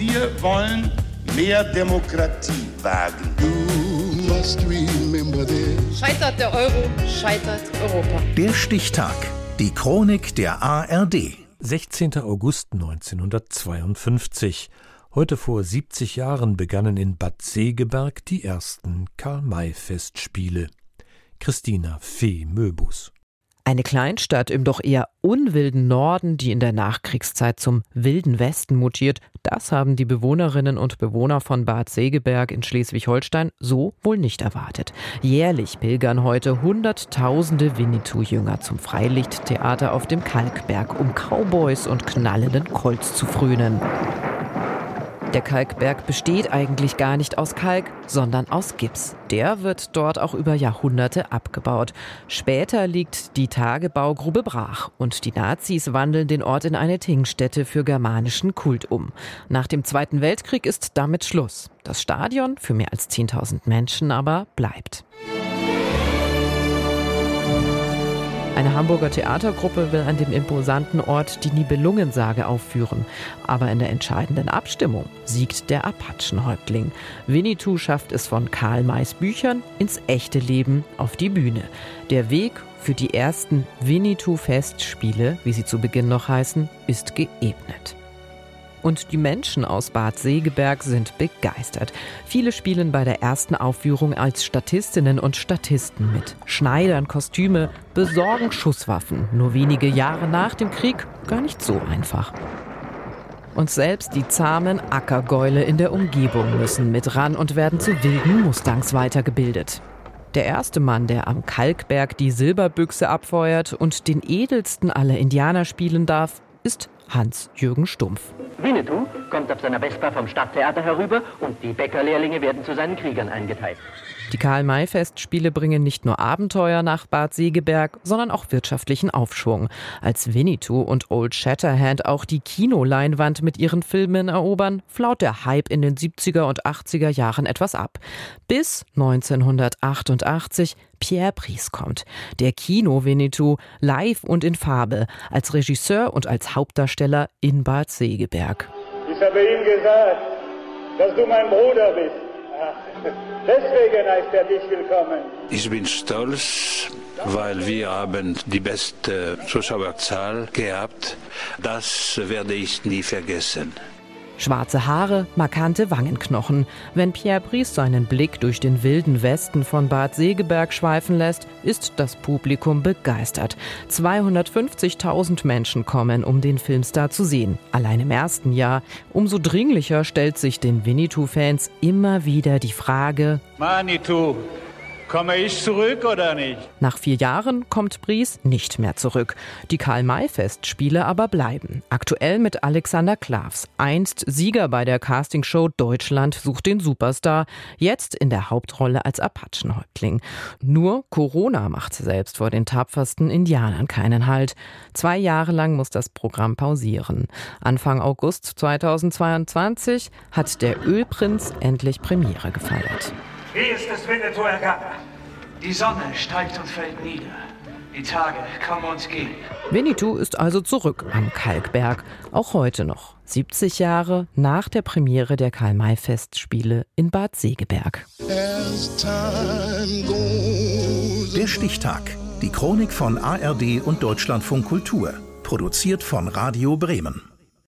Wir wollen mehr Demokratie wagen. Scheitert der Euro, scheitert Europa. Der Stichtag. Die Chronik der ARD. 16. August 1952. Heute vor 70 Jahren begannen in Bad Segeberg die ersten Karl-May-Festspiele. Christina Fee Möbus. Eine Kleinstadt im doch eher unwilden Norden, die in der Nachkriegszeit zum wilden Westen mutiert, das haben die Bewohnerinnen und Bewohner von Bad Segeberg in Schleswig-Holstein so wohl nicht erwartet. Jährlich pilgern heute Hunderttausende Winnetou-Jünger zum Freilichttheater auf dem Kalkberg, um Cowboys und knallenden Colts zu frönen. Der Kalkberg besteht eigentlich gar nicht aus Kalk, sondern aus Gips. Der wird dort auch über Jahrhunderte abgebaut. Später liegt die Tagebaugrube brach und die Nazis wandeln den Ort in eine Tingstätte für germanischen Kult um. Nach dem Zweiten Weltkrieg ist damit Schluss. Das Stadion für mehr als 10.000 Menschen aber bleibt. Hamburger Theatergruppe will an dem imposanten Ort die Nibelungensage aufführen. Aber in der entscheidenden Abstimmung siegt der Apachenhäuptling. Winnetou schafft es von Karl Mays Büchern ins echte Leben auf die Bühne. Der Weg für die ersten Winnetou-Festspiele, wie sie zu Beginn noch heißen, ist geebnet. Und die Menschen aus Bad Segeberg sind begeistert. Viele spielen bei der ersten Aufführung als Statistinnen und Statisten mit. Schneidern Kostüme, besorgen Schusswaffen. Nur wenige Jahre nach dem Krieg gar nicht so einfach. Und selbst die zahmen Ackergäule in der Umgebung müssen mit ran und werden zu wilden Mustangs weitergebildet. Der erste Mann, der am Kalkberg die Silberbüchse abfeuert und den edelsten aller Indianer spielen darf, ist Hans-Jürgen Stumpf. Winnetou kommt auf seiner Vespa vom Stadttheater herüber und die Bäckerlehrlinge werden zu seinen Kriegern eingeteilt. Die Karl-May-Festspiele bringen nicht nur Abenteuer nach Bad Segeberg, sondern auch wirtschaftlichen Aufschwung. Als Winnetou und Old Shatterhand auch die Kinoleinwand mit ihren Filmen erobern, flaut der Hype in den 70er und 80er Jahren etwas ab. Bis 1988 Pierre Brice kommt. Der Kino-Winnetou live und in Farbe, als Regisseur und als Hauptdarsteller in Bad Segeberg. Ich habe ihm gesagt, dass du mein Bruder bist. Deswegen heißt er dich willkommen. Ich bin stolz, weil wir haben die beste Zuschauerzahl gehabt. Das werde ich nie vergessen. Schwarze Haare, markante Wangenknochen. Wenn Pierre Brice seinen Blick durch den wilden Westen von Bad Segeberg schweifen lässt, ist das Publikum begeistert. 250.000 Menschen kommen, um den Filmstar zu sehen. Allein im ersten Jahr. Umso dringlicher stellt sich den Winnetou-Fans immer wieder die Frage: Manitou, Komme ich zurück oder nicht? Nach vier Jahren kommt Bries nicht mehr zurück. Die Karl-May-Festspiele aber bleiben. Aktuell mit Alexander Klavs, einst Sieger bei der Castingshow Deutschland sucht den Superstar, jetzt in der Hauptrolle als Apachenhäuptling. Nur Corona macht selbst vor den tapfersten Indianern keinen Halt. Zwei Jahre lang muss das Programm pausieren. Anfang August 2022 hat der Ölprinz endlich Premiere gefeiert. Hier ist es Winnetou ergangen. Die Sonne steigt und fällt nieder. Die Tage kommen und gehen. Winnetou ist also zurück am Kalkberg, auch heute noch, 70 Jahre nach der Premiere der Karl-May-Festspiele in Bad Segeberg. Der Stichtag. Die Chronik von ARD und Deutschlandfunk Kultur. Produziert von Radio Bremen.